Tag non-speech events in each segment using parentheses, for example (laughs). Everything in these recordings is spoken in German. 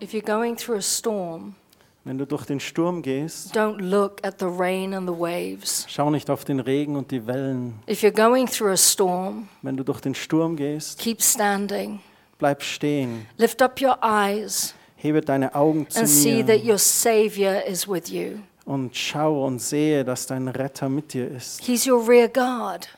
If you're going through a storm, Wenn du durch den Sturm gehst, don't look at the rain and the waves. schau nicht auf den Regen und die Wellen. If you're going through a storm, Wenn du durch den Sturm gehst, keep standing. bleib stehen. Lift up your eyes Hebe deine Augen zu and see that mir your Savior is with you. und schau und sehe, dass dein Retter mit dir ist. He's your rear guard.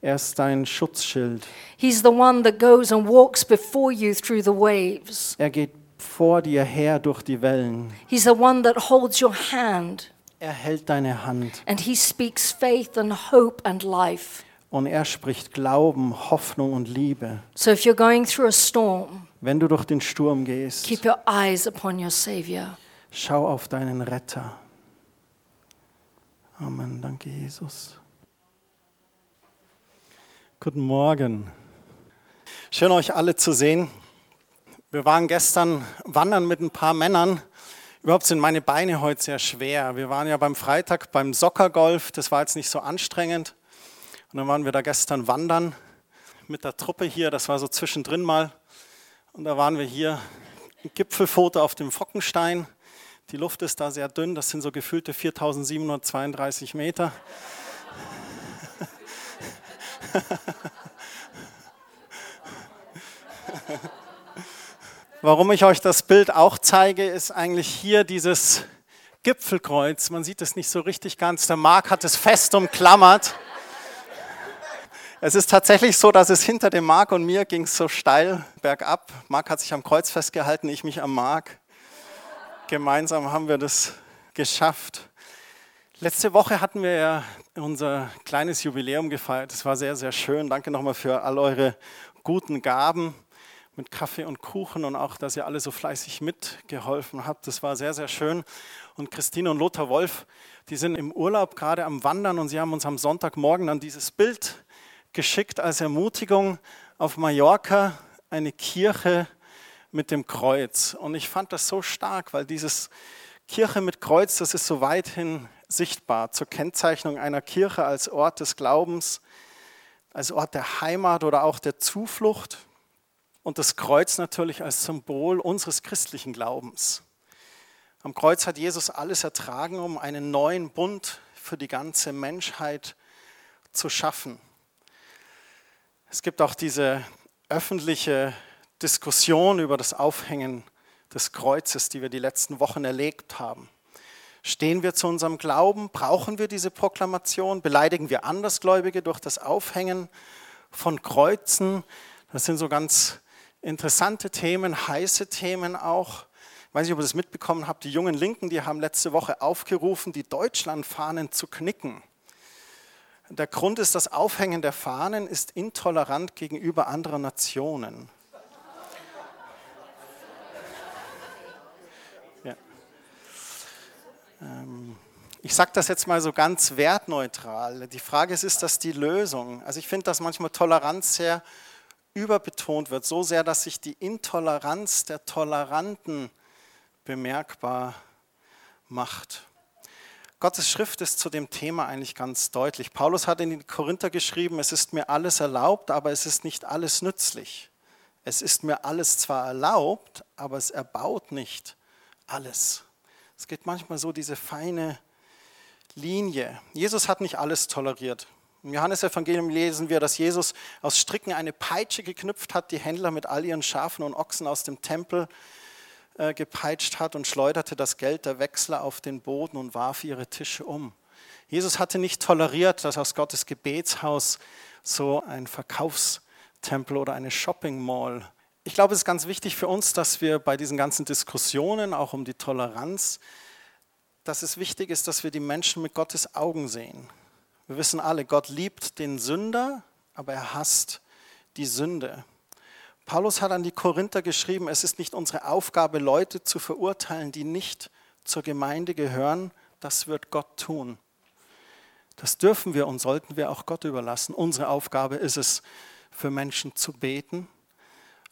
Er ist dein Schutzschild. He's the one that goes and walks before you through the waves. Er geht vor dir her durch die Wellen. He's the one that holds your hand Er hält deine Hand and he speaks faith and hope and life. und er spricht Glauben, Hoffnung und Liebe. So if you're going through a storm, Wenn du durch den Sturm gehst, keep your eyes upon your Savior. schau auf deinen Retter. Amen. Danke, Jesus. Guten Morgen. Schön, euch alle zu sehen. Wir waren gestern wandern mit ein paar Männern. Überhaupt sind meine Beine heute sehr schwer. Wir waren ja beim Freitag beim Soccergolf. Das war jetzt nicht so anstrengend. Und dann waren wir da gestern wandern mit der Truppe hier. Das war so zwischendrin mal. Und da waren wir hier. Gipfelfoto auf dem Fockenstein. Die Luft ist da sehr dünn. Das sind so gefühlte 4732 Meter. (laughs) Warum ich euch das Bild auch zeige, ist eigentlich hier dieses Gipfelkreuz. Man sieht es nicht so richtig ganz. Der Marc hat es fest umklammert. Es ist tatsächlich so, dass es hinter dem Marc und mir ging so steil bergab. Marc hat sich am Kreuz festgehalten, ich mich am Marc. Gemeinsam haben wir das geschafft. Letzte Woche hatten wir ja unser kleines Jubiläum gefeiert. Das war sehr, sehr schön. Danke nochmal für all eure guten Gaben mit Kaffee und Kuchen und auch, dass ihr alle so fleißig mitgeholfen habt. Das war sehr, sehr schön. Und Christine und Lothar Wolf, die sind im Urlaub gerade am Wandern und sie haben uns am Sonntagmorgen dann dieses Bild geschickt als Ermutigung auf Mallorca, eine Kirche mit dem Kreuz. Und ich fand das so stark, weil dieses Kirche mit Kreuz, das ist so weithin sichtbar zur Kennzeichnung einer Kirche als Ort des Glaubens, als Ort der Heimat oder auch der Zuflucht und das Kreuz natürlich als Symbol unseres christlichen Glaubens. Am Kreuz hat Jesus alles ertragen, um einen neuen Bund für die ganze Menschheit zu schaffen. Es gibt auch diese öffentliche Diskussion über das Aufhängen des Kreuzes, die wir die letzten Wochen erlebt haben. Stehen wir zu unserem Glauben? Brauchen wir diese Proklamation? Beleidigen wir Andersgläubige durch das Aufhängen von Kreuzen? Das sind so ganz interessante Themen, heiße Themen auch. Ich weiß nicht, ob ihr das mitbekommen habt. Die jungen Linken, die haben letzte Woche aufgerufen, die Deutschlandfahnen zu knicken. Der Grund ist, das Aufhängen der Fahnen ist intolerant gegenüber anderen Nationen. (laughs) Ja. Ähm, ich sage das jetzt mal so ganz wertneutral. Die Frage ist, ist das die Lösung? Also ich finde, dass manchmal Toleranz sehr überbetont wird, so sehr, dass sich die Intoleranz der Toleranten bemerkbar macht. Gottes Schrift ist zu dem Thema eigentlich ganz deutlich. Paulus hat in die Korinther geschrieben, es ist mir alles erlaubt, aber es ist nicht alles nützlich. Es ist mir alles zwar erlaubt, aber es erbaut nicht alles. Es geht manchmal so diese feine Linie. Jesus hat nicht alles toleriert. Im Johannesevangelium lesen wir, dass Jesus aus Stricken eine Peitsche geknüpft hat, die Händler mit all ihren Schafen und Ochsen aus dem Tempel äh, gepeitscht hat und schleuderte das Geld der Wechsler auf den Boden und warf ihre Tische um. Jesus hatte nicht toleriert, dass aus Gottes Gebetshaus so ein Verkaufstempel oder eine Shopping Mall. Ich glaube, es ist ganz wichtig für uns, dass wir bei diesen ganzen Diskussionen, auch um die Toleranz, dass es wichtig ist, dass wir die Menschen mit Gottes Augen sehen. Wir wissen alle, Gott liebt den Sünder, aber er hasst die Sünde. Paulus hat an die Korinther geschrieben, es ist nicht unsere Aufgabe, Leute zu verurteilen, die nicht zur Gemeinde gehören. Das wird Gott tun. Das dürfen wir und sollten wir auch Gott überlassen. Unsere Aufgabe ist es, für Menschen zu beten,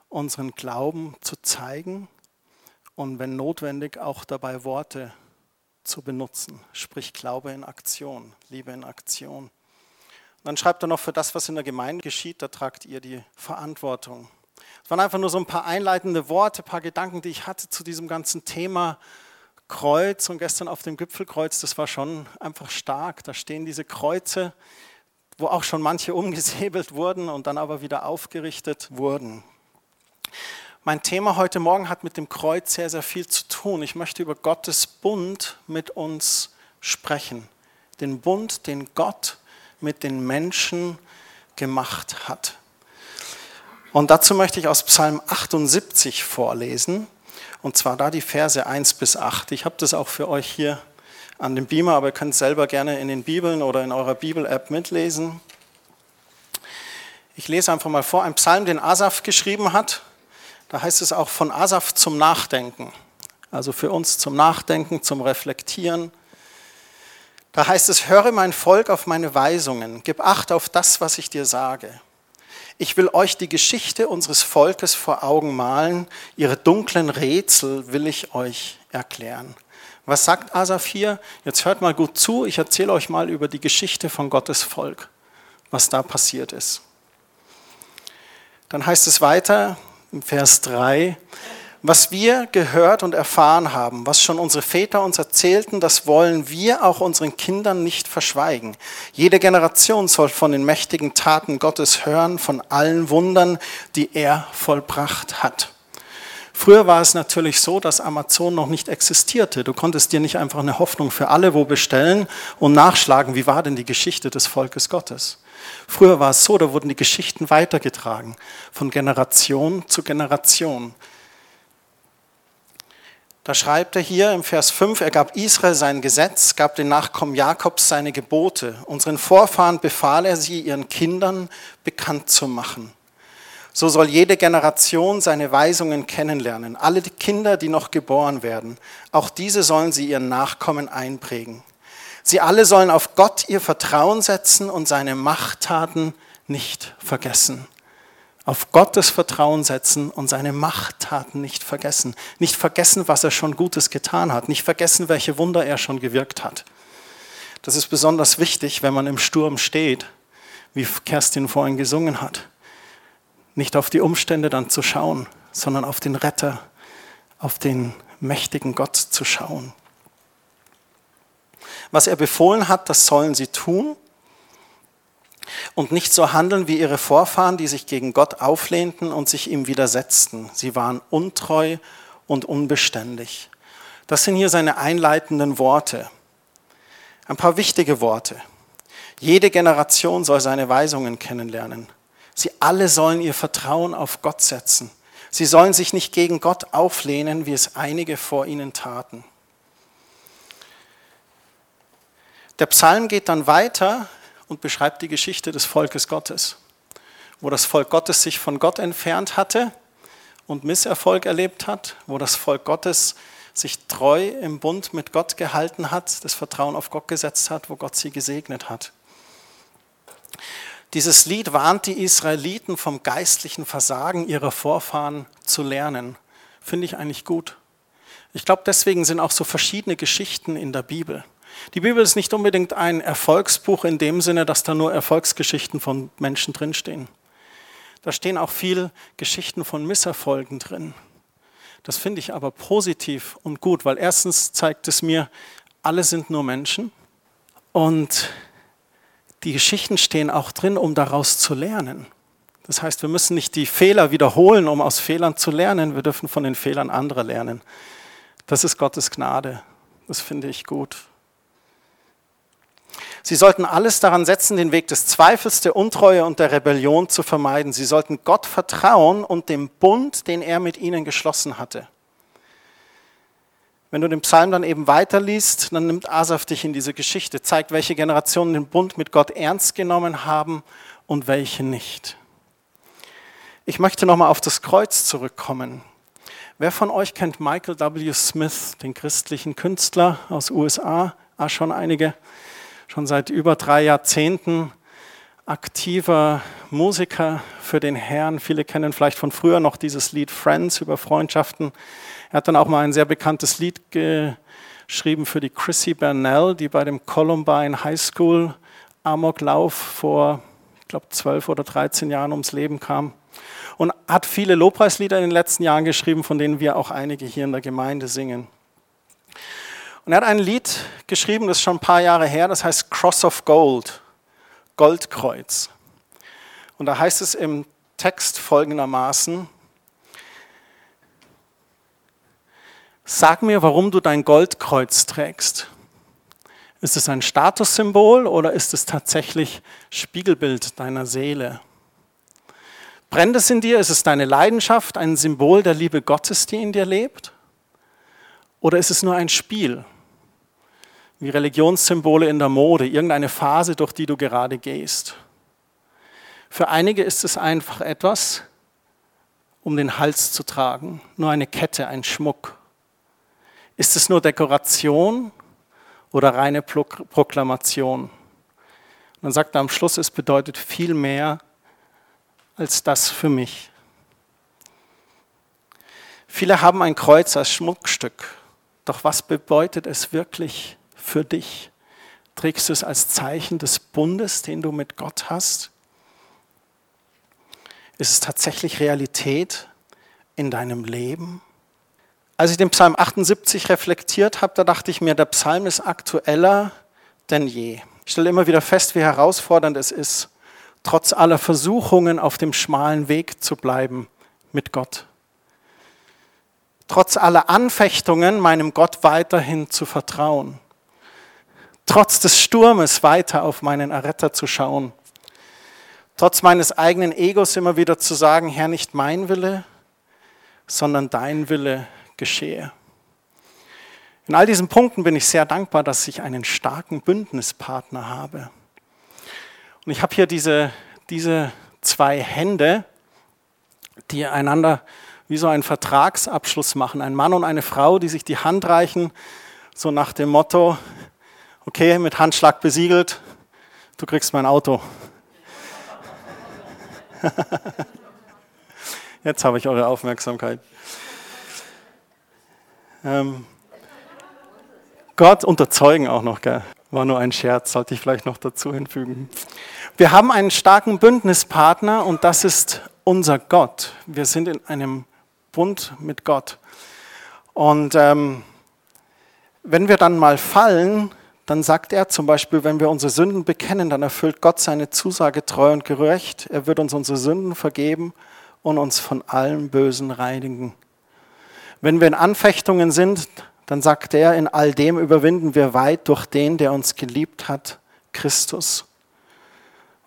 unseren Glauben zu zeigen und wenn notwendig auch dabei Worte zu benutzen. Sprich Glaube in Aktion, Liebe in Aktion. Und dann schreibt er noch, für das, was in der Gemeinde geschieht, da tragt ihr die Verantwortung. Es waren einfach nur so ein paar einleitende Worte, ein paar Gedanken, die ich hatte zu diesem ganzen Thema Kreuz und gestern auf dem Gipfelkreuz, das war schon einfach stark. Da stehen diese Kreuze, wo auch schon manche (laughs) umgesäbelt wurden und dann aber wieder aufgerichtet wurden. Mein Thema heute Morgen hat mit dem Kreuz sehr, sehr viel zu tun. Ich möchte über Gottes Bund mit uns sprechen. Den Bund, den Gott mit den Menschen gemacht hat. Und dazu möchte ich aus Psalm 78 vorlesen. Und zwar da die Verse 1 bis 8. Ich habe das auch für euch hier an dem Beamer, aber ihr könnt es selber gerne in den Bibeln oder in eurer Bibel-App mitlesen. Ich lese einfach mal vor, ein Psalm, den Asaf geschrieben hat. Da heißt es auch von Asaf zum Nachdenken. Also für uns zum Nachdenken, zum Reflektieren. Da heißt es, höre mein Volk auf meine Weisungen, gib Acht auf das, was ich dir sage. Ich will euch die Geschichte unseres Volkes vor Augen malen, ihre dunklen Rätsel will ich euch erklären. Was sagt Asaf hier? Jetzt hört mal gut zu, ich erzähle euch mal über die Geschichte von Gottes Volk, was da passiert ist. Dann heißt es weiter Vers 3, was wir gehört und erfahren haben, was schon unsere Väter uns erzählten, das wollen wir auch unseren Kindern nicht verschweigen. Jede Generation soll von den mächtigen Taten Gottes hören, von allen Wundern, die er vollbracht hat. Früher war es natürlich so, dass Amazon noch nicht existierte. Du konntest dir nicht einfach eine Hoffnung für alle wo bestellen und nachschlagen, wie war denn die Geschichte des Volkes Gottes. Früher war es so, da wurden die Geschichten weitergetragen, von Generation zu Generation. Da schreibt er hier im Vers 5, er gab Israel sein Gesetz, gab den Nachkommen Jakobs seine Gebote. Unseren Vorfahren befahl er sie ihren Kindern bekannt zu machen. So soll jede Generation seine Weisungen kennenlernen. Alle die Kinder, die noch geboren werden, auch diese sollen sie ihren Nachkommen einprägen. Sie alle sollen auf Gott ihr Vertrauen setzen und seine Machttaten nicht vergessen auf Gottes Vertrauen setzen und seine Machttaten nicht vergessen. Nicht vergessen, was er schon Gutes getan hat. Nicht vergessen, welche Wunder er schon gewirkt hat. Das ist besonders wichtig, wenn man im Sturm steht, wie Kerstin vorhin gesungen hat. Nicht auf die Umstände dann zu schauen, sondern auf den Retter, auf den mächtigen Gott zu schauen. Was er befohlen hat, das sollen sie tun und nicht so handeln wie ihre Vorfahren, die sich gegen Gott auflehnten und sich ihm widersetzten. Sie waren untreu und unbeständig. Das sind hier seine einleitenden Worte. Ein paar wichtige Worte. Jede Generation soll seine Weisungen kennenlernen. Sie alle sollen ihr Vertrauen auf Gott setzen. Sie sollen sich nicht gegen Gott auflehnen, wie es einige vor ihnen taten. Der Psalm geht dann weiter und beschreibt die Geschichte des Volkes Gottes, wo das Volk Gottes sich von Gott entfernt hatte und Misserfolg erlebt hat, wo das Volk Gottes sich treu im Bund mit Gott gehalten hat, das Vertrauen auf Gott gesetzt hat, wo Gott sie gesegnet hat. Dieses Lied warnt die Israeliten vom geistlichen Versagen ihrer Vorfahren zu lernen. Finde ich eigentlich gut. Ich glaube, deswegen sind auch so verschiedene Geschichten in der Bibel. Die Bibel ist nicht unbedingt ein Erfolgsbuch in dem Sinne, dass da nur Erfolgsgeschichten von Menschen drinstehen. Da stehen auch viele Geschichten von Misserfolgen drin. Das finde ich aber positiv und gut, weil erstens zeigt es mir, alle sind nur Menschen und die Geschichten stehen auch drin, um daraus zu lernen. Das heißt, wir müssen nicht die Fehler wiederholen, um aus Fehlern zu lernen. Wir dürfen von den Fehlern anderer lernen. Das ist Gottes Gnade. Das finde ich gut. Sie sollten alles daran setzen, den Weg des Zweifels, der Untreue und der Rebellion zu vermeiden. Sie sollten Gott vertrauen und dem Bund, den er mit ihnen geschlossen hatte. Wenn du den Psalm dann eben weiterliest, dann nimmt Asaf dich in diese Geschichte, zeigt, welche Generationen den Bund mit Gott ernst genommen haben und welche nicht. Ich möchte nochmal auf das Kreuz zurückkommen. Wer von euch kennt Michael W. Smith, den christlichen Künstler aus USA? Ah, schon einige schon seit über drei Jahrzehnten aktiver Musiker für den Herrn. Viele kennen vielleicht von früher noch dieses Lied Friends über Freundschaften. Er hat dann auch mal ein sehr bekanntes Lied geschrieben für die Chrissy Bernell, die bei dem Columbine High School Amoklauf vor, ich glaube, zwölf oder 13 Jahren ums Leben kam. und hat viele Lobpreislieder in den letzten Jahren geschrieben, von denen wir auch einige hier in der Gemeinde singen. Und er hat ein Lied geschrieben, das ist schon ein paar Jahre her, das heißt Cross of Gold, Goldkreuz. Und da heißt es im Text folgendermaßen, Sag mir, warum du dein Goldkreuz trägst. Ist es ein Statussymbol oder ist es tatsächlich Spiegelbild deiner Seele? Brennt es in dir? Ist es deine Leidenschaft, ein Symbol der Liebe Gottes, die in dir lebt? Oder ist es nur ein Spiel, wie Religionssymbole in der Mode, irgendeine Phase, durch die du gerade gehst? Für einige ist es einfach etwas, um den Hals zu tragen, nur eine Kette, ein Schmuck. Ist es nur Dekoration oder reine Proklamation? Dann sagt am Schluss, es bedeutet viel mehr als das für mich. Viele haben ein Kreuz als Schmuckstück, doch was bedeutet es wirklich für dich? Trägst du es als Zeichen des Bundes, den du mit Gott hast? Ist es tatsächlich Realität in deinem Leben? Als ich den Psalm 78 reflektiert habe, da dachte ich mir, der Psalm ist aktueller denn je. Ich stelle immer wieder fest, wie herausfordernd es ist, trotz aller Versuchungen auf dem schmalen Weg zu bleiben mit Gott. Trotz aller Anfechtungen meinem Gott weiterhin zu vertrauen. Trotz des Sturmes weiter auf meinen Erretter zu schauen. Trotz meines eigenen Egos immer wieder zu sagen, Herr, nicht mein Wille, sondern dein Wille geschehe. In all diesen Punkten bin ich sehr dankbar, dass ich einen starken Bündnispartner habe. Und ich habe hier diese, diese zwei Hände, die einander wie so einen Vertragsabschluss machen. Ein Mann und eine Frau, die sich die Hand reichen, so nach dem Motto, okay, mit Handschlag besiegelt, du kriegst mein Auto. (laughs) Jetzt habe ich eure Aufmerksamkeit. Ähm, Gott unterzeugen auch noch, gell? War nur ein Scherz, sollte ich vielleicht noch dazu hinfügen. Wir haben einen starken Bündnispartner und das ist unser Gott. Wir sind in einem Bund mit Gott. Und ähm, wenn wir dann mal fallen, dann sagt er zum Beispiel, wenn wir unsere Sünden bekennen, dann erfüllt Gott seine Zusage treu und gerecht. Er wird uns unsere Sünden vergeben und uns von allem Bösen reinigen. Wenn wir in Anfechtungen sind, dann sagt er, in all dem überwinden wir weit durch den, der uns geliebt hat, Christus.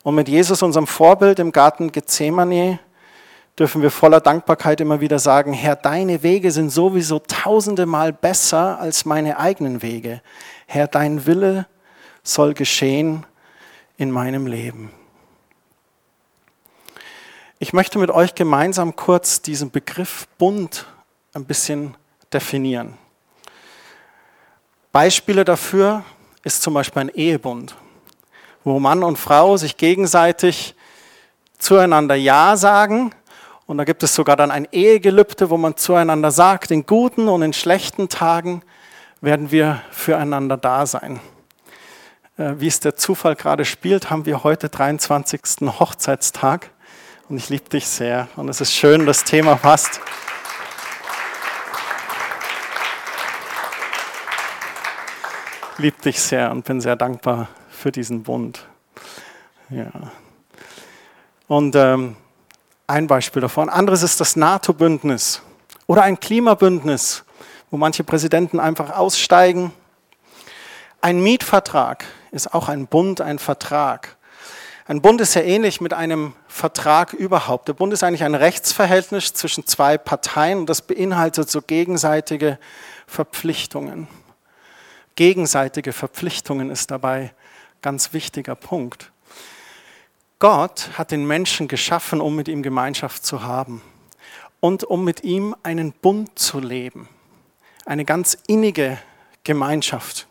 Und mit Jesus, unserem Vorbild im Garten Gethsemane, dürfen wir voller Dankbarkeit immer wieder sagen, Herr, deine Wege sind sowieso tausende Mal besser als meine eigenen Wege. Herr, dein Wille soll geschehen in meinem Leben. Ich möchte mit euch gemeinsam kurz diesen Begriff Bund ein bisschen definieren. Beispiele dafür ist zum Beispiel ein Ehebund, wo Mann und Frau sich gegenseitig zueinander Ja sagen. Und da gibt es sogar dann ein Ehegelübde, wo man zueinander sagt, in guten und in schlechten Tagen werden wir füreinander da sein. Äh, wie es der Zufall gerade spielt, haben wir heute 23. Hochzeitstag. Und ich liebe dich sehr. Und es ist schön, das Thema passt. liebe dich sehr und bin sehr dankbar für diesen Bund. Ja. Und ähm, ein Beispiel davon. Anderes ist das NATO-Bündnis oder ein Klimabündnis, wo manche Präsidenten einfach aussteigen. Ein Mietvertrag ist auch ein Bund, ein Vertrag. Ein Bund ist ja ähnlich mit einem Vertrag überhaupt. Der Bund ist eigentlich ein Rechtsverhältnis zwischen zwei Parteien und das beinhaltet so gegenseitige Verpflichtungen gegenseitige Verpflichtungen ist dabei ganz wichtiger Punkt. Gott hat den Menschen geschaffen, um mit ihm Gemeinschaft zu haben und um mit ihm einen Bund zu leben, eine ganz innige Gemeinschaft.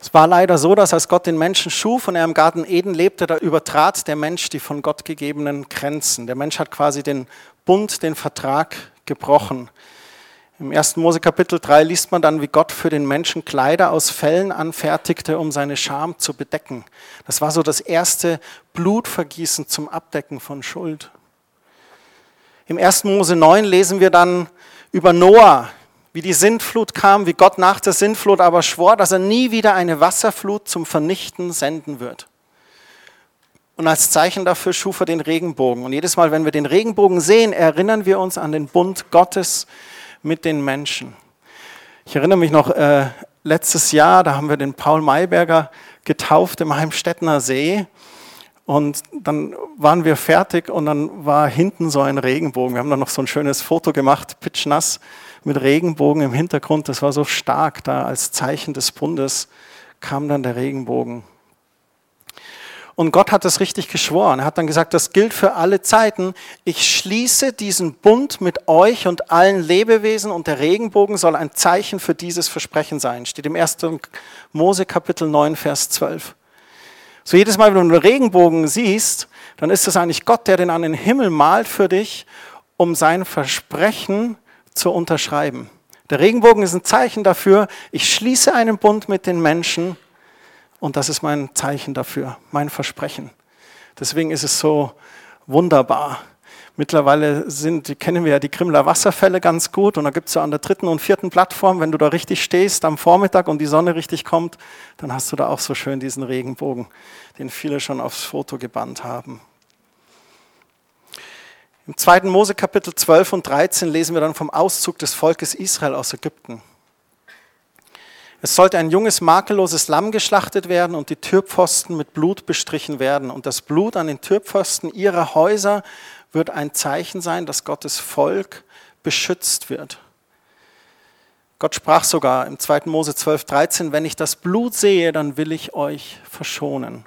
Es war leider so, dass als Gott den Menschen schuf und er im Garten Eden lebte, da übertrat der Mensch die von Gott gegebenen Grenzen. Der Mensch hat quasi den Bund, den Vertrag gebrochen. Im 1. Mose Kapitel 3 liest man dann, wie Gott für den Menschen Kleider aus Fellen anfertigte, um seine Scham zu bedecken. Das war so das erste Blutvergießen zum Abdecken von Schuld. Im 1. Mose 9 lesen wir dann über Noah, wie die Sintflut kam, wie Gott nach der Sintflut aber schwor, dass er nie wieder eine Wasserflut zum Vernichten senden wird. Und als Zeichen dafür schuf er den Regenbogen. Und jedes Mal, wenn wir den Regenbogen sehen, erinnern wir uns an den Bund Gottes, mit den Menschen. Ich erinnere mich noch, äh, letztes Jahr, da haben wir den Paul Mayberger getauft im Heimstettner See. Und dann waren wir fertig und dann war hinten so ein Regenbogen. Wir haben dann noch so ein schönes Foto gemacht, pitchnass, mit Regenbogen im Hintergrund. Das war so stark da als Zeichen des Bundes kam dann der Regenbogen. Und Gott hat das richtig geschworen. Er hat dann gesagt, das gilt für alle Zeiten. Ich schließe diesen Bund mit euch und allen Lebewesen und der Regenbogen soll ein Zeichen für dieses Versprechen sein. Steht im 1. Mose Kapitel 9, Vers 12. So jedes Mal, wenn du einen Regenbogen siehst, dann ist es eigentlich Gott, der den an den Himmel malt für dich, um sein Versprechen zu unterschreiben. Der Regenbogen ist ein Zeichen dafür, ich schließe einen Bund mit den Menschen und das ist mein Zeichen dafür, mein Versprechen. Deswegen ist es so wunderbar. Mittlerweile sind, kennen wir ja die Krimler Wasserfälle ganz gut und da gibt es so an der dritten und vierten Plattform, wenn du da richtig stehst am Vormittag und die Sonne richtig kommt, dann hast du da auch so schön diesen Regenbogen, den viele schon aufs Foto gebannt haben. Im zweiten Mose Kapitel 12 und 13 lesen wir dann vom Auszug des Volkes Israel aus Ägypten. Es sollte ein junges, makelloses Lamm geschlachtet werden und die Türpfosten mit Blut bestrichen werden. Und das Blut an den Türpfosten ihrer Häuser wird ein Zeichen sein, dass Gottes Volk beschützt wird. Gott sprach sogar im 2. Mose 12, 13, wenn ich das Blut sehe, dann will ich euch verschonen.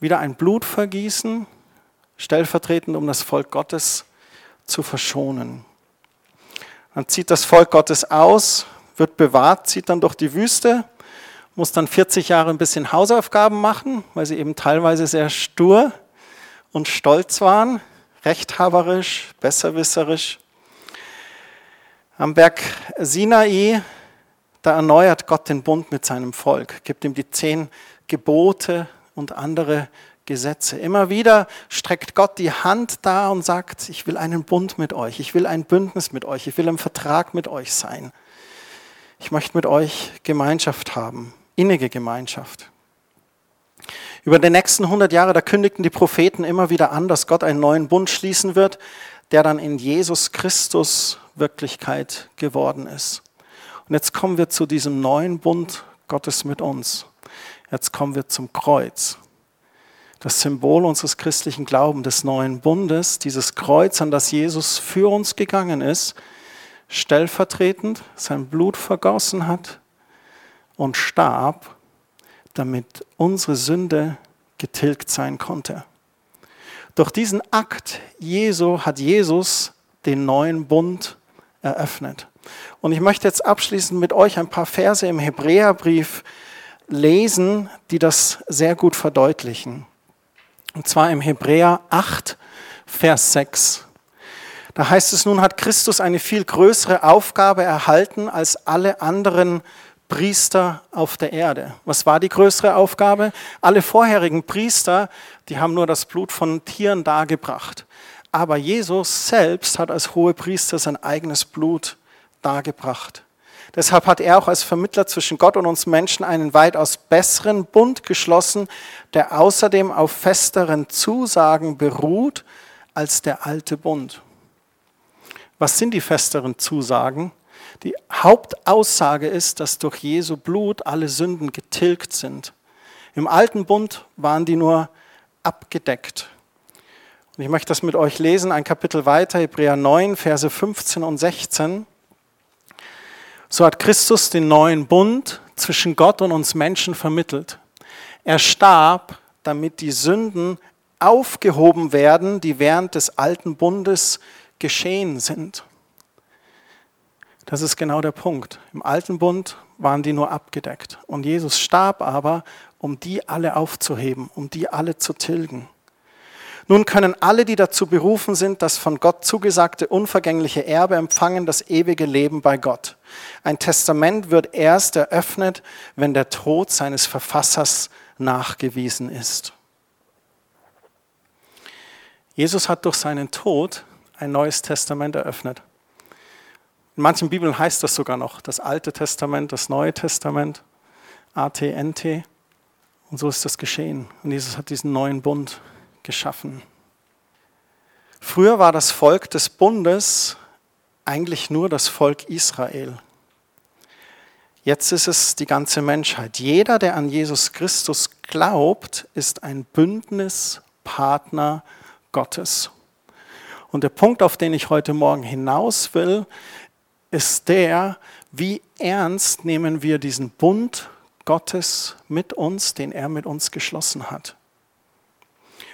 Wieder ein Blutvergießen, stellvertretend, um das Volk Gottes zu verschonen. Dann zieht das Volk Gottes aus, wird bewahrt, zieht dann durch die Wüste, muss dann 40 Jahre ein bisschen Hausaufgaben machen, weil sie eben teilweise sehr stur und stolz waren, rechthaberisch, besserwisserisch. Am Berg Sinai, da erneuert Gott den Bund mit seinem Volk, gibt ihm die zehn Gebote und andere Gesetze. Immer wieder streckt Gott die Hand da und sagt, ich will einen Bund mit euch, ich will ein Bündnis mit euch, ich will im Vertrag mit euch sein. Ich möchte mit euch Gemeinschaft haben, innige Gemeinschaft. Über die nächsten 100 Jahre, da kündigten die Propheten immer wieder an, dass Gott einen neuen Bund schließen wird, der dann in Jesus Christus Wirklichkeit geworden ist. Und jetzt kommen wir zu diesem neuen Bund Gottes mit uns. Jetzt kommen wir zum Kreuz. Das Symbol unseres christlichen Glaubens, des neuen Bundes, dieses Kreuz, an das Jesus für uns gegangen ist, stellvertretend sein Blut vergossen hat und starb, damit unsere Sünde getilgt sein konnte. Durch diesen Akt Jesu hat Jesus den neuen Bund eröffnet. Und ich möchte jetzt abschließend mit euch ein paar Verse im Hebräerbrief lesen, die das sehr gut verdeutlichen. Und zwar im Hebräer 8, Vers 6. Da heißt es, nun hat Christus eine viel größere Aufgabe erhalten als alle anderen Priester auf der Erde. Was war die größere Aufgabe? Alle vorherigen Priester, die haben nur das Blut von Tieren dargebracht. Aber Jesus selbst hat als hohe Priester sein eigenes Blut dargebracht. Deshalb hat er auch als Vermittler zwischen Gott und uns Menschen einen weitaus besseren Bund geschlossen, der außerdem auf festeren Zusagen beruht als der alte Bund. Was sind die festeren Zusagen? Die Hauptaussage ist, dass durch Jesu Blut alle Sünden getilgt sind. Im alten Bund waren die nur abgedeckt. Und ich möchte das mit euch lesen, ein Kapitel weiter, Hebräer 9, Verse 15 und 16. So hat Christus den neuen Bund zwischen Gott und uns Menschen vermittelt. Er starb, damit die Sünden aufgehoben werden, die während des alten Bundes geschehen sind. Das ist genau der Punkt. Im alten Bund waren die nur abgedeckt. Und Jesus starb aber, um die alle aufzuheben, um die alle zu tilgen. Nun können alle, die dazu berufen sind, das von Gott zugesagte unvergängliche Erbe empfangen, das ewige Leben bei Gott. Ein Testament wird erst eröffnet, wenn der Tod seines Verfassers nachgewiesen ist. Jesus hat durch seinen Tod ein neues Testament eröffnet. In manchen Bibeln heißt das sogar noch, das Alte Testament, das Neue Testament, ATNT. Und so ist das geschehen. Und Jesus hat diesen neuen Bund geschaffen. Früher war das Volk des Bundes eigentlich nur das Volk Israel. Jetzt ist es die ganze Menschheit. Jeder, der an Jesus Christus glaubt, ist ein Bündnispartner Gottes. Und der Punkt, auf den ich heute Morgen hinaus will, ist der, wie ernst nehmen wir diesen Bund Gottes mit uns, den er mit uns geschlossen hat.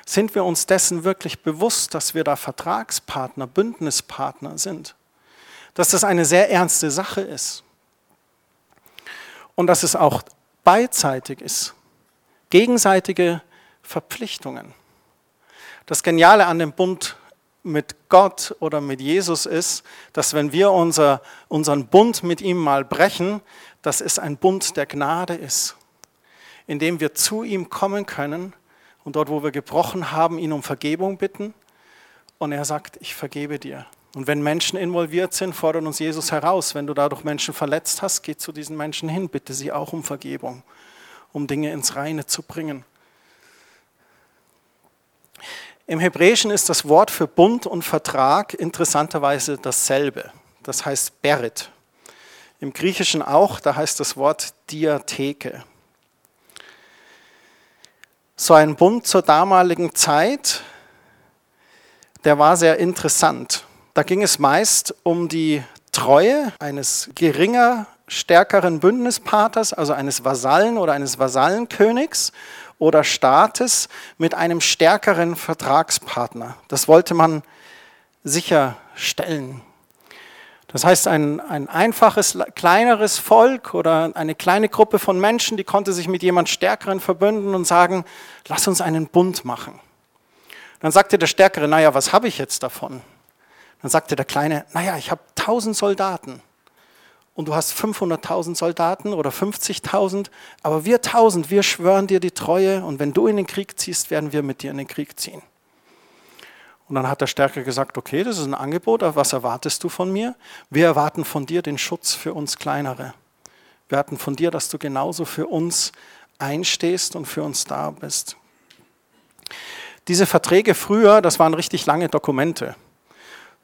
Sind wir uns dessen wirklich bewusst, dass wir da Vertragspartner, Bündnispartner sind? Dass das eine sehr ernste Sache ist und dass es auch beidseitig ist. Gegenseitige Verpflichtungen. Das Geniale an dem Bund mit Gott oder mit Jesus ist, dass wenn wir unser, unseren Bund mit ihm mal brechen, dass es ein Bund der Gnade ist, in dem wir zu ihm kommen können und dort, wo wir gebrochen haben, ihn um Vergebung bitten und er sagt, ich vergebe dir. Und wenn Menschen involviert sind, fordert uns Jesus heraus. Wenn du dadurch Menschen verletzt hast, geh zu diesen Menschen hin, bitte sie auch um Vergebung, um Dinge ins Reine zu bringen. Im Hebräischen ist das Wort für Bund und Vertrag interessanterweise dasselbe. Das heißt Berit. Im Griechischen auch, da heißt das Wort Diatheke. So ein Bund zur damaligen Zeit, der war sehr interessant. Da ging es meist um die Treue eines geringer, stärkeren Bündnispaters, also eines Vasallen oder eines Vasallenkönigs oder Staates mit einem stärkeren Vertragspartner. Das wollte man sicherstellen. Das heißt, ein, ein einfaches, kleineres Volk oder eine kleine Gruppe von Menschen, die konnte sich mit jemand Stärkeren verbünden und sagen, lass uns einen Bund machen. Dann sagte der Stärkere, naja, was habe ich jetzt davon? Dann sagte der Kleine, naja, ich habe 1000 Soldaten und du hast 500.000 Soldaten oder 50.000, aber wir 1000, wir schwören dir die Treue und wenn du in den Krieg ziehst, werden wir mit dir in den Krieg ziehen. Und dann hat der Stärke gesagt, okay, das ist ein Angebot, aber was erwartest du von mir? Wir erwarten von dir den Schutz für uns Kleinere. Wir erwarten von dir, dass du genauso für uns einstehst und für uns da bist. Diese Verträge früher, das waren richtig lange Dokumente.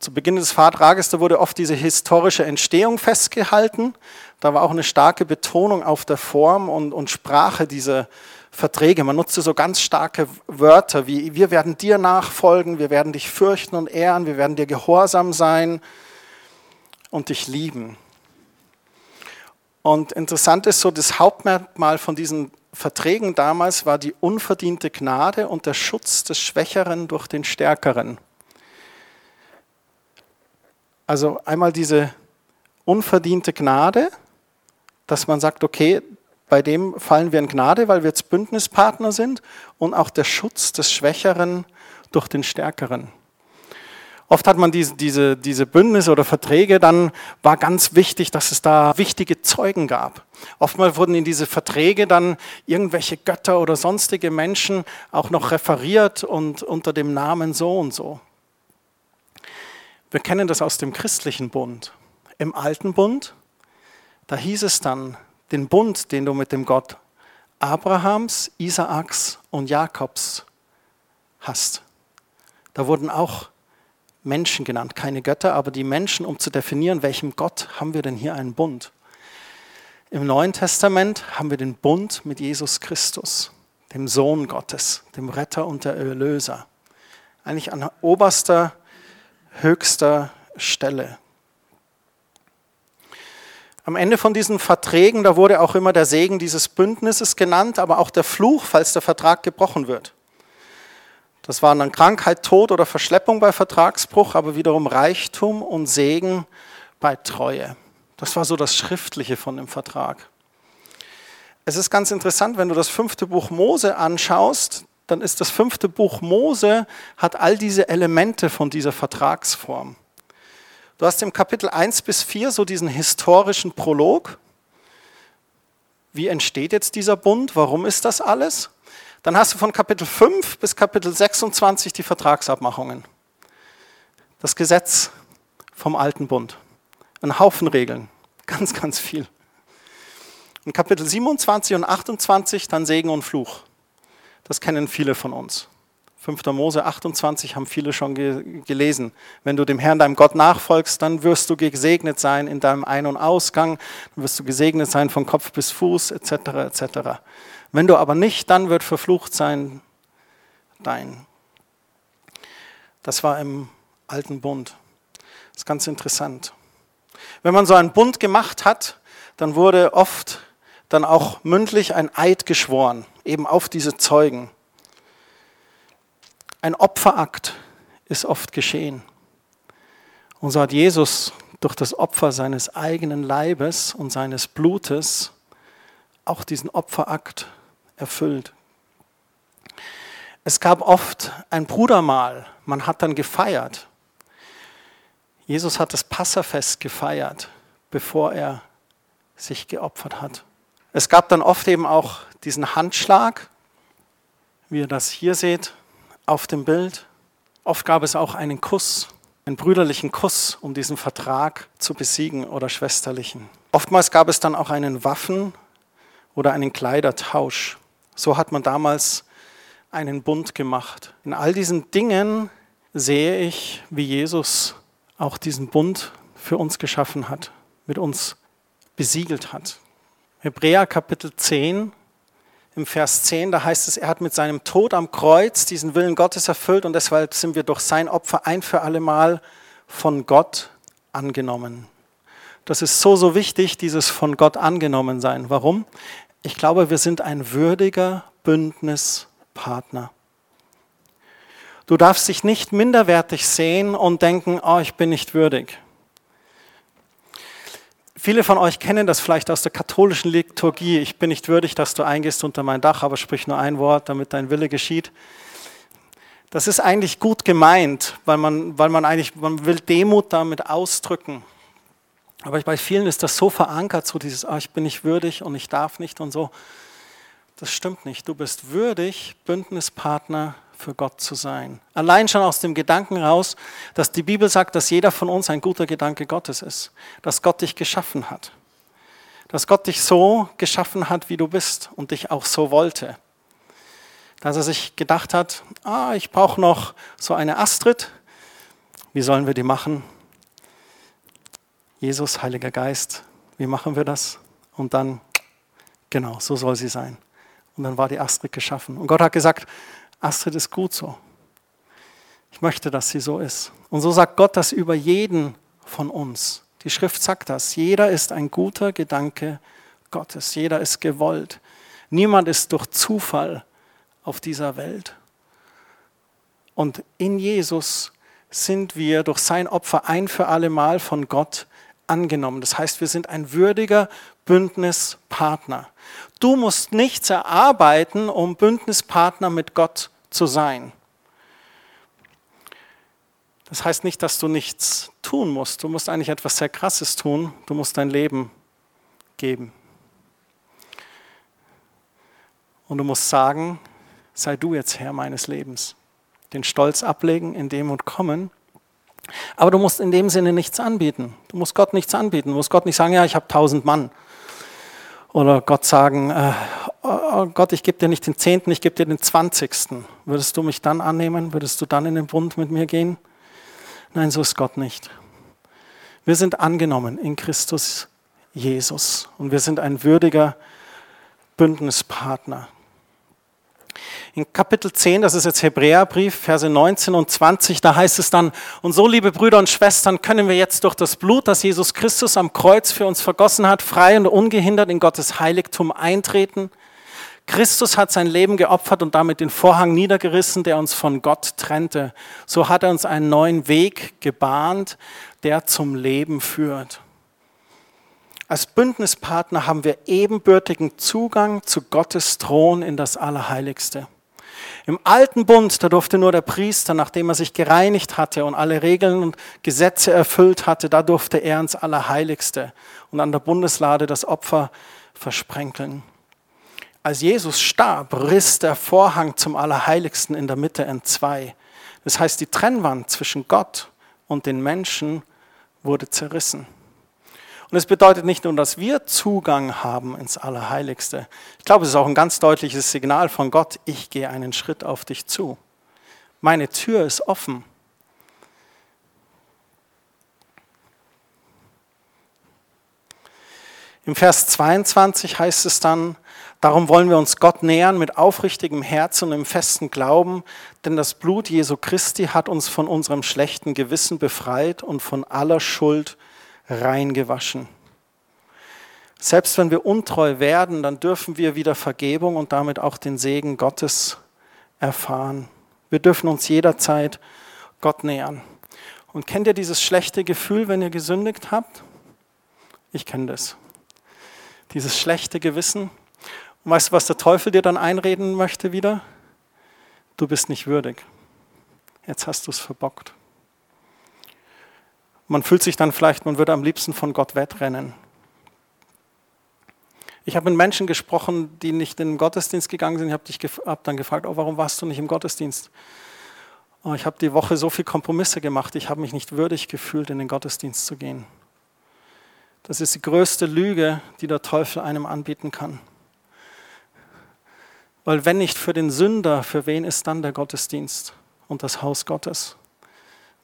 Zu Beginn des Vertrages, da wurde oft diese historische Entstehung festgehalten. Da war auch eine starke Betonung auf der Form und, und Sprache dieser Verträge. Man nutzte so ganz starke Wörter wie wir werden dir nachfolgen, wir werden dich fürchten und ehren, wir werden dir gehorsam sein und dich lieben. Und interessant ist so, das Hauptmerkmal von diesen Verträgen damals war die unverdiente Gnade und der Schutz des Schwächeren durch den Stärkeren. Also einmal diese unverdiente Gnade, dass man sagt, okay, bei dem fallen wir in Gnade, weil wir jetzt Bündnispartner sind und auch der Schutz des Schwächeren durch den Stärkeren. Oft hat man diese, diese, diese Bündnisse oder Verträge, dann war ganz wichtig, dass es da wichtige Zeugen gab. Oftmals wurden in diese Verträge dann irgendwelche Götter oder sonstige Menschen auch noch referiert und unter dem Namen so und so. Wir kennen das aus dem christlichen Bund. Im alten Bund, da hieß es dann, den Bund, den du mit dem Gott Abrahams, Isaaks und Jakobs hast. Da wurden auch Menschen genannt, keine Götter, aber die Menschen, um zu definieren, welchem Gott haben wir denn hier einen Bund. Im Neuen Testament haben wir den Bund mit Jesus Christus, dem Sohn Gottes, dem Retter und der Erlöser. Eigentlich an oberster höchster Stelle. Am Ende von diesen Verträgen, da wurde auch immer der Segen dieses Bündnisses genannt, aber auch der Fluch, falls der Vertrag gebrochen wird. Das waren dann Krankheit, Tod oder Verschleppung bei Vertragsbruch, aber wiederum Reichtum und Segen bei Treue. Das war so das Schriftliche von dem Vertrag. Es ist ganz interessant, wenn du das fünfte Buch Mose anschaust, dann ist das fünfte Buch Mose, hat all diese Elemente von dieser Vertragsform. Du hast im Kapitel 1 bis 4 so diesen historischen Prolog. Wie entsteht jetzt dieser Bund? Warum ist das alles? Dann hast du von Kapitel 5 bis Kapitel 26 die Vertragsabmachungen. Das Gesetz vom alten Bund. Ein Haufen Regeln. (laughs) Ganz, ganz viel. In Kapitel 27 und 28 dann Segen und Fluch. Das kennen viele von uns. 5. Mose 28 haben viele schon ge gelesen. Wenn du dem Herrn, deinem Gott, nachfolgst, dann wirst du gesegnet sein in deinem Ein- und Ausgang, dann wirst du gesegnet sein von Kopf bis Fuß, etc. etc. Wenn du aber nicht, dann wird verflucht sein dein. Das war im alten Bund. Das ist ganz interessant. Wenn man so einen Bund gemacht hat, dann wurde oft dann auch mündlich ein Eid geschworen, eben auf diese Zeugen. Ein Opferakt ist oft geschehen. Und so hat Jesus durch das Opfer seines eigenen Leibes und seines Blutes auch diesen Opferakt erfüllt. Es gab oft ein Brudermahl, man hat dann gefeiert. Jesus hat das Passafest gefeiert, bevor er sich geopfert hat. Es gab dann oft eben auch diesen Handschlag, wie ihr das hier seht auf dem Bild. Oft gab es auch einen Kuss, einen brüderlichen Kuss, um diesen Vertrag zu besiegen oder schwesterlichen. Oftmals gab es dann auch einen Waffen- oder einen Kleidertausch. So hat man damals einen Bund gemacht. In all diesen Dingen sehe ich, wie Jesus auch diesen Bund für uns geschaffen hat, mit uns besiegelt hat. Hebräer Kapitel 10, im Vers 10, da heißt es, er hat mit seinem Tod am Kreuz diesen Willen Gottes erfüllt und deshalb sind wir durch sein Opfer ein für alle Mal von Gott angenommen. Das ist so, so wichtig, dieses von Gott angenommen sein. Warum? Ich glaube, wir sind ein würdiger Bündnispartner. Du darfst dich nicht minderwertig sehen und denken, oh, ich bin nicht würdig. Viele von euch kennen das vielleicht aus der katholischen Liturgie. Ich bin nicht würdig, dass du eingehst unter mein Dach, aber sprich nur ein Wort, damit dein Wille geschieht. Das ist eigentlich gut gemeint, weil man, weil man eigentlich, man will Demut damit ausdrücken. Aber bei vielen ist das so verankert, so dieses, ah, ich bin nicht würdig und ich darf nicht und so. Das stimmt nicht. Du bist würdig, Bündnispartner für Gott zu sein. Allein schon aus dem Gedanken raus, dass die Bibel sagt, dass jeder von uns ein guter Gedanke Gottes ist, dass Gott dich geschaffen hat, dass Gott dich so geschaffen hat, wie du bist und dich auch so wollte. Dass er sich gedacht hat, ah, ich brauche noch so eine Astrid, wie sollen wir die machen? Jesus, Heiliger Geist, wie machen wir das? Und dann, genau, so soll sie sein. Und dann war die Astrid geschaffen. Und Gott hat gesagt, Astrid ist gut so. Ich möchte, dass sie so ist. Und so sagt Gott das über jeden von uns. Die Schrift sagt das. Jeder ist ein guter Gedanke Gottes. Jeder ist gewollt. Niemand ist durch Zufall auf dieser Welt. Und in Jesus sind wir durch sein Opfer ein für alle Mal von Gott angenommen. Das heißt, wir sind ein würdiger Bündnispartner. Du musst nichts erarbeiten, um Bündnispartner mit Gott zu sein. Das heißt nicht, dass du nichts tun musst. Du musst eigentlich etwas sehr Krasses tun. Du musst dein Leben geben. Und du musst sagen, sei du jetzt Herr meines Lebens. Den Stolz ablegen, in Demut kommen aber du musst in dem Sinne nichts anbieten. Du musst Gott nichts anbieten. Du musst Gott nicht sagen, ja, ich habe tausend Mann. Oder Gott sagen, äh, oh Gott, ich gebe dir nicht den Zehnten, ich gebe dir den Zwanzigsten. Würdest du mich dann annehmen? Würdest du dann in den Bund mit mir gehen? Nein, so ist Gott nicht. Wir sind angenommen in Christus Jesus und wir sind ein würdiger Bündnispartner. In Kapitel 10, das ist jetzt Hebräerbrief, Verse 19 und 20, da heißt es dann, und so, liebe Brüder und Schwestern, können wir jetzt durch das Blut, das Jesus Christus am Kreuz für uns vergossen hat, frei und ungehindert in Gottes Heiligtum eintreten. Christus hat sein Leben geopfert und damit den Vorhang niedergerissen, der uns von Gott trennte. So hat er uns einen neuen Weg gebahnt, der zum Leben führt. Als Bündnispartner haben wir ebenbürtigen Zugang zu Gottes Thron in das Allerheiligste. Im alten Bund, da durfte nur der Priester, nachdem er sich gereinigt hatte und alle Regeln und Gesetze erfüllt hatte, da durfte er ins Allerheiligste und an der Bundeslade das Opfer versprenkeln. Als Jesus starb, riss der Vorhang zum Allerheiligsten in der Mitte entzwei. Das heißt, die Trennwand zwischen Gott und den Menschen wurde zerrissen. Und es bedeutet nicht nur, dass wir Zugang haben ins Allerheiligste. Ich glaube, es ist auch ein ganz deutliches Signal von Gott, ich gehe einen Schritt auf dich zu. Meine Tür ist offen. Im Vers 22 heißt es dann, darum wollen wir uns Gott nähern mit aufrichtigem Herzen und im festen Glauben, denn das Blut Jesu Christi hat uns von unserem schlechten Gewissen befreit und von aller Schuld reingewaschen. Selbst wenn wir untreu werden, dann dürfen wir wieder Vergebung und damit auch den Segen Gottes erfahren. Wir dürfen uns jederzeit Gott nähern. Und kennt ihr dieses schlechte Gefühl, wenn ihr gesündigt habt? Ich kenne das. Dieses schlechte Gewissen. Und weißt du, was der Teufel dir dann einreden möchte wieder? Du bist nicht würdig. Jetzt hast du es verbockt. Man fühlt sich dann vielleicht, man würde am liebsten von Gott wettrennen. Ich habe mit Menschen gesprochen, die nicht in den Gottesdienst gegangen sind. Ich habe hab dann gefragt, oh, warum warst du nicht im Gottesdienst? Oh, ich habe die Woche so viele Kompromisse gemacht. Ich habe mich nicht würdig gefühlt, in den Gottesdienst zu gehen. Das ist die größte Lüge, die der Teufel einem anbieten kann. Weil wenn nicht für den Sünder, für wen ist dann der Gottesdienst und das Haus Gottes?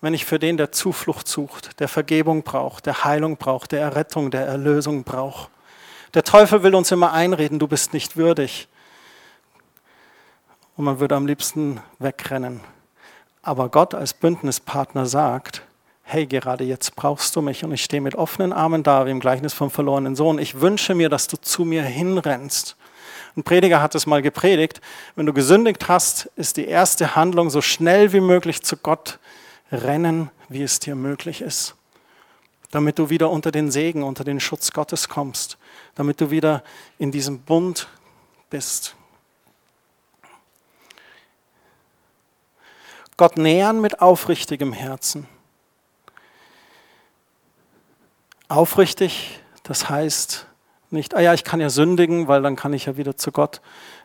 Wenn ich für den, der Zuflucht sucht, der Vergebung braucht, der Heilung braucht, der Errettung, der Erlösung braucht. Der Teufel will uns immer einreden, du bist nicht würdig. Und man würde am liebsten wegrennen. Aber Gott als Bündnispartner sagt, hey, gerade jetzt brauchst du mich und ich stehe mit offenen Armen da, wie im Gleichnis vom verlorenen Sohn. Ich wünsche mir, dass du zu mir hinrennst. Ein Prediger hat es mal gepredigt, wenn du gesündigt hast, ist die erste Handlung so schnell wie möglich zu Gott rennen, wie es dir möglich ist, damit du wieder unter den Segen, unter den Schutz Gottes kommst, damit du wieder in diesem Bund bist. Gott nähern mit aufrichtigem Herzen. Aufrichtig, das heißt nicht, ah ja, ich kann ja sündigen, weil dann kann ich ja wieder zu Gott.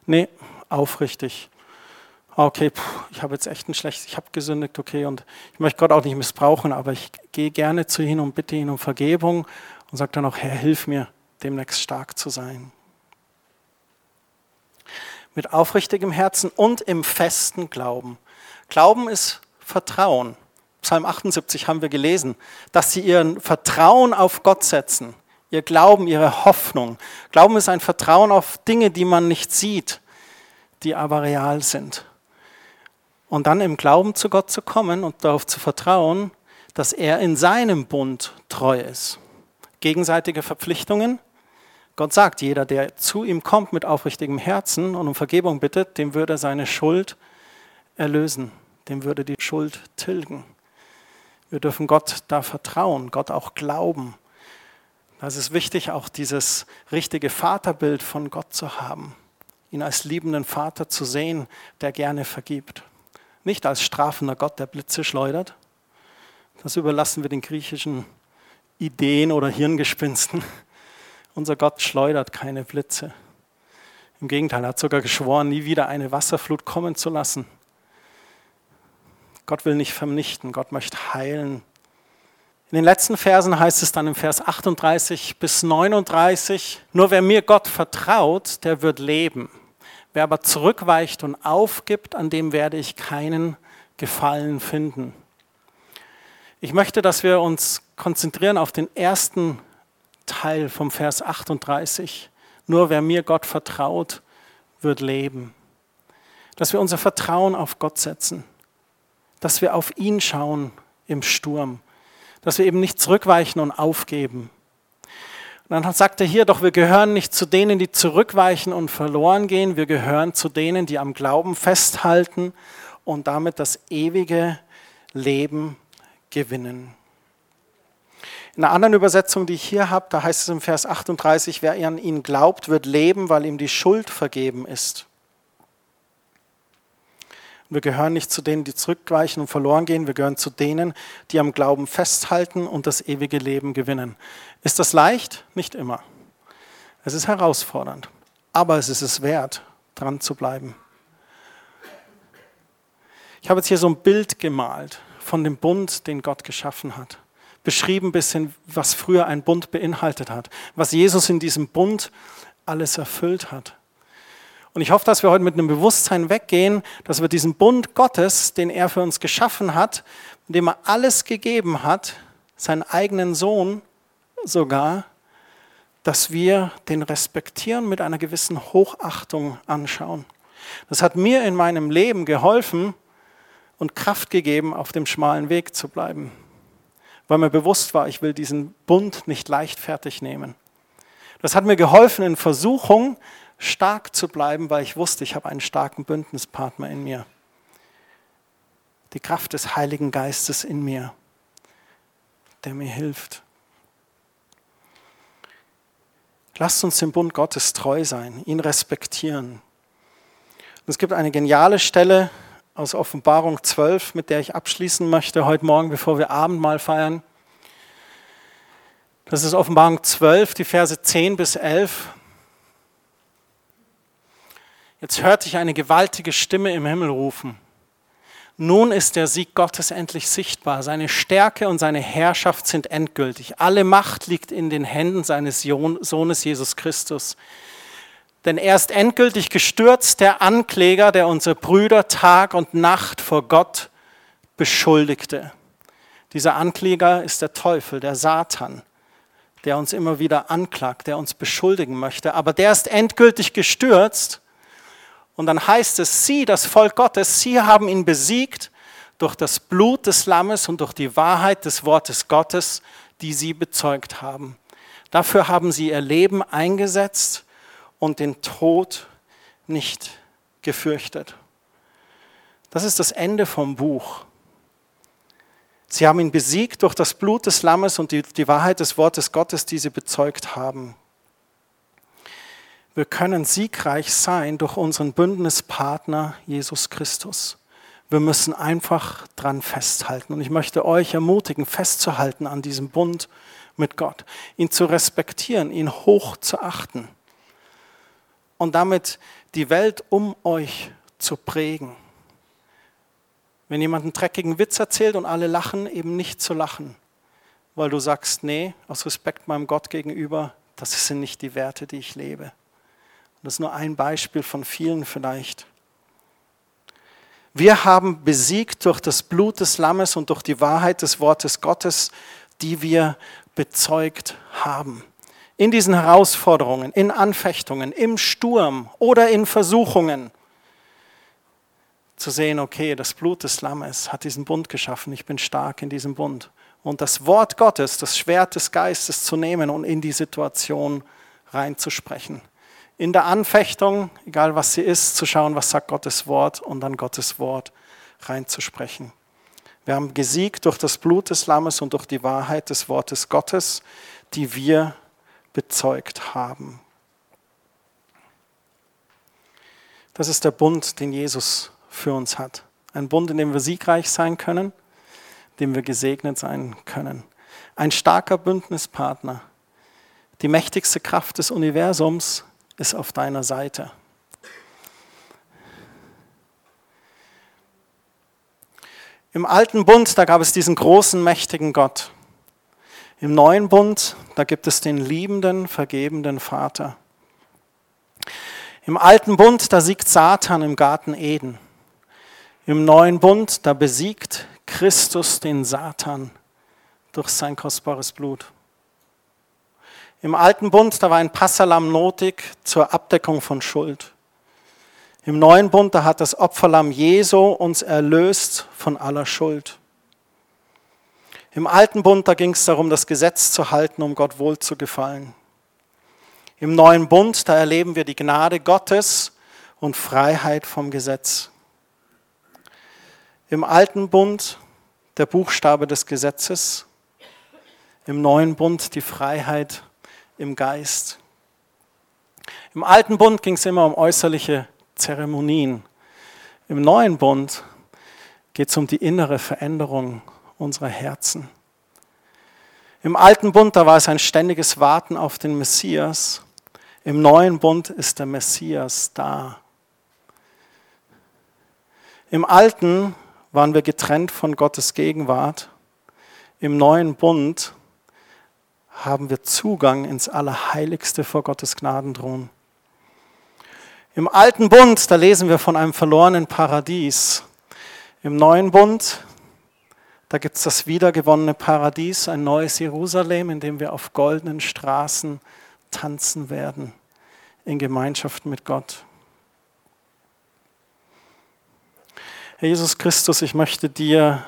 Nee, aufrichtig. Okay, puh, ich habe jetzt echt ein schlechtes, ich habe gesündigt, okay, und ich möchte Gott auch nicht missbrauchen, aber ich gehe gerne zu ihm und bitte ihn um Vergebung und sage dann auch, Herr, hilf mir, demnächst stark zu sein. Mit aufrichtigem Herzen und im festen Glauben. Glauben ist Vertrauen. Psalm 78 haben wir gelesen, dass sie ihren Vertrauen auf Gott setzen, ihr Glauben, ihre Hoffnung. Glauben ist ein Vertrauen auf Dinge, die man nicht sieht, die aber real sind und dann im Glauben zu Gott zu kommen und darauf zu vertrauen, dass er in seinem Bund treu ist. Gegenseitige Verpflichtungen. Gott sagt, jeder, der zu ihm kommt mit aufrichtigem Herzen und um Vergebung bittet, dem würde seine Schuld erlösen, dem würde die Schuld tilgen. Wir dürfen Gott da vertrauen, Gott auch glauben. Das ist wichtig, auch dieses richtige Vaterbild von Gott zu haben, ihn als liebenden Vater zu sehen, der gerne vergibt. Nicht als strafender Gott, der Blitze schleudert. Das überlassen wir den griechischen Ideen oder Hirngespinsten. (laughs) Unser Gott schleudert keine Blitze. Im Gegenteil, er hat sogar geschworen, nie wieder eine Wasserflut kommen zu lassen. Gott will nicht vernichten, Gott möchte heilen. In den letzten Versen heißt es dann im Vers 38 bis 39, nur wer mir Gott vertraut, der wird leben. Wer aber zurückweicht und aufgibt, an dem werde ich keinen Gefallen finden. Ich möchte, dass wir uns konzentrieren auf den ersten Teil vom Vers 38. Nur wer mir Gott vertraut, wird leben. Dass wir unser Vertrauen auf Gott setzen. Dass wir auf ihn schauen im Sturm. Dass wir eben nicht zurückweichen und aufgeben. Und dann sagt er hier, doch wir gehören nicht zu denen, die zurückweichen und verloren gehen, wir gehören zu denen, die am Glauben festhalten und damit das ewige Leben gewinnen. In einer anderen Übersetzung, die ich hier habe, da heißt es im Vers 38, wer an ihn glaubt, wird leben, weil ihm die Schuld vergeben ist. Wir gehören nicht zu denen, die zurückweichen und verloren gehen. Wir gehören zu denen, die am Glauben festhalten und das ewige Leben gewinnen. Ist das leicht? Nicht immer. Es ist herausfordernd. Aber es ist es wert, dran zu bleiben. Ich habe jetzt hier so ein Bild gemalt von dem Bund, den Gott geschaffen hat. Beschrieben ein bisschen, was früher ein Bund beinhaltet hat. Was Jesus in diesem Bund alles erfüllt hat. Und ich hoffe, dass wir heute mit einem Bewusstsein weggehen, dass wir diesen Bund Gottes, den er für uns geschaffen hat, dem er alles gegeben hat, seinen eigenen Sohn sogar, dass wir den respektieren, mit einer gewissen Hochachtung anschauen. Das hat mir in meinem Leben geholfen und Kraft gegeben, auf dem schmalen Weg zu bleiben, weil mir bewusst war, ich will diesen Bund nicht leichtfertig nehmen. Das hat mir geholfen in Versuchung, stark zu bleiben, weil ich wusste, ich habe einen starken Bündnispartner in mir. Die Kraft des Heiligen Geistes in mir, der mir hilft. Lasst uns dem Bund Gottes treu sein, ihn respektieren. Und es gibt eine geniale Stelle aus Offenbarung 12, mit der ich abschließen möchte heute Morgen, bevor wir Abendmahl feiern. Das ist Offenbarung 12, die Verse 10 bis 11. Jetzt hörte ich eine gewaltige Stimme im Himmel rufen. Nun ist der Sieg Gottes endlich sichtbar. Seine Stärke und seine Herrschaft sind endgültig. Alle Macht liegt in den Händen seines Sohnes Jesus Christus. Denn er ist endgültig gestürzt, der Ankläger, der unsere Brüder Tag und Nacht vor Gott beschuldigte. Dieser Ankläger ist der Teufel, der Satan, der uns immer wieder anklagt, der uns beschuldigen möchte. Aber der ist endgültig gestürzt und dann heißt es, sie, das Volk Gottes, sie haben ihn besiegt durch das Blut des Lammes und durch die Wahrheit des Wortes Gottes, die sie bezeugt haben. Dafür haben sie ihr Leben eingesetzt und den Tod nicht gefürchtet. Das ist das Ende vom Buch. Sie haben ihn besiegt durch das Blut des Lammes und die, die Wahrheit des Wortes Gottes, die sie bezeugt haben. Wir können siegreich sein durch unseren Bündnispartner Jesus Christus. Wir müssen einfach dran festhalten. Und ich möchte euch ermutigen, festzuhalten an diesem Bund mit Gott, ihn zu respektieren, ihn hoch zu achten und damit die Welt um euch zu prägen. Wenn jemand einen dreckigen Witz erzählt und alle lachen, eben nicht zu lachen, weil du sagst, nee, aus Respekt meinem Gott gegenüber, das sind nicht die Werte, die ich lebe. Das ist nur ein Beispiel von vielen vielleicht. Wir haben besiegt durch das Blut des Lammes und durch die Wahrheit des Wortes Gottes, die wir bezeugt haben. In diesen Herausforderungen, in Anfechtungen, im Sturm oder in Versuchungen zu sehen, okay, das Blut des Lammes hat diesen Bund geschaffen, ich bin stark in diesem Bund. Und das Wort Gottes, das Schwert des Geistes zu nehmen und in die Situation reinzusprechen in der Anfechtung, egal was sie ist, zu schauen, was sagt Gottes Wort und dann Gottes Wort reinzusprechen. Wir haben gesiegt durch das Blut des Lammes und durch die Wahrheit des Wortes Gottes, die wir bezeugt haben. Das ist der Bund, den Jesus für uns hat. Ein Bund, in dem wir siegreich sein können, in dem wir gesegnet sein können. Ein starker Bündnispartner, die mächtigste Kraft des Universums, ist auf deiner Seite. Im alten Bund, da gab es diesen großen, mächtigen Gott. Im neuen Bund, da gibt es den liebenden, vergebenden Vater. Im alten Bund, da siegt Satan im Garten Eden. Im neuen Bund, da besiegt Christus den Satan durch sein kostbares Blut. Im alten Bund, da war ein Passalam notig zur Abdeckung von Schuld. Im neuen Bund, da hat das Opferlamm Jesu uns erlöst von aller Schuld. Im alten Bund, da ging es darum, das Gesetz zu halten, um Gott wohl zu gefallen. Im neuen Bund, da erleben wir die Gnade Gottes und Freiheit vom Gesetz. Im alten Bund der Buchstabe des Gesetzes, im neuen Bund die Freiheit im Geist. Im alten Bund ging es immer um äußerliche Zeremonien. Im neuen Bund geht es um die innere Veränderung unserer Herzen. Im alten Bund, da war es ein ständiges Warten auf den Messias. Im neuen Bund ist der Messias da. Im alten waren wir getrennt von Gottes Gegenwart. Im neuen Bund haben wir Zugang ins Allerheiligste vor Gottes Gnadenthron. Im alten Bund, da lesen wir von einem verlorenen Paradies. Im neuen Bund, da gibt es das wiedergewonnene Paradies, ein neues Jerusalem, in dem wir auf goldenen Straßen tanzen werden, in Gemeinschaft mit Gott. Herr Jesus Christus, ich möchte dir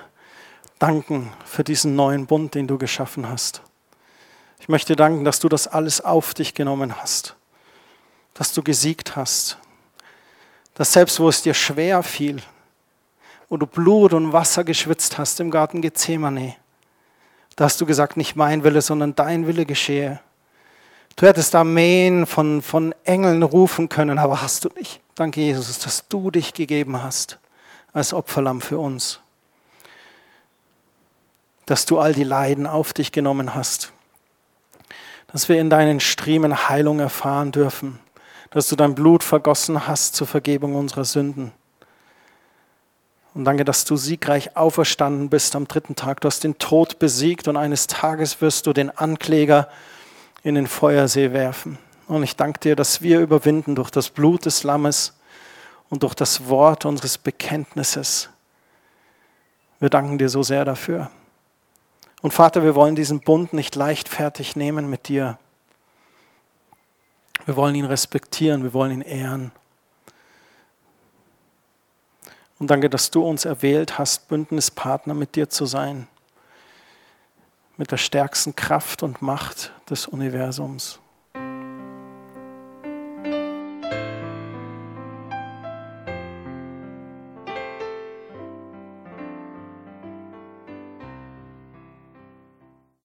danken für diesen neuen Bund, den du geschaffen hast. Ich möchte danken, dass du das alles auf dich genommen hast dass du gesiegt hast. Dass selbst wo es dir schwer fiel, wo du Blut und Wasser geschwitzt hast im Garten Gethsemane, da hast du gesagt, nicht mein Wille, sondern dein Wille geschehe. Du hättest Armeen von, von Engeln rufen können, aber hast du nicht. Danke, Jesus, dass du dich gegeben hast als Opferlamm für uns. Dass du all die Leiden auf dich genommen hast. Dass wir in deinen Striemen Heilung erfahren dürfen dass du dein Blut vergossen hast zur Vergebung unserer Sünden. Und danke, dass du siegreich auferstanden bist am dritten Tag. Du hast den Tod besiegt und eines Tages wirst du den Ankläger in den Feuersee werfen. Und ich danke dir, dass wir überwinden durch das Blut des Lammes und durch das Wort unseres Bekenntnisses. Wir danken dir so sehr dafür. Und Vater, wir wollen diesen Bund nicht leichtfertig nehmen mit dir. Wir wollen ihn respektieren, wir wollen ihn ehren. Und danke, dass du uns erwählt hast, Bündnispartner mit dir zu sein, mit der stärksten Kraft und Macht des Universums.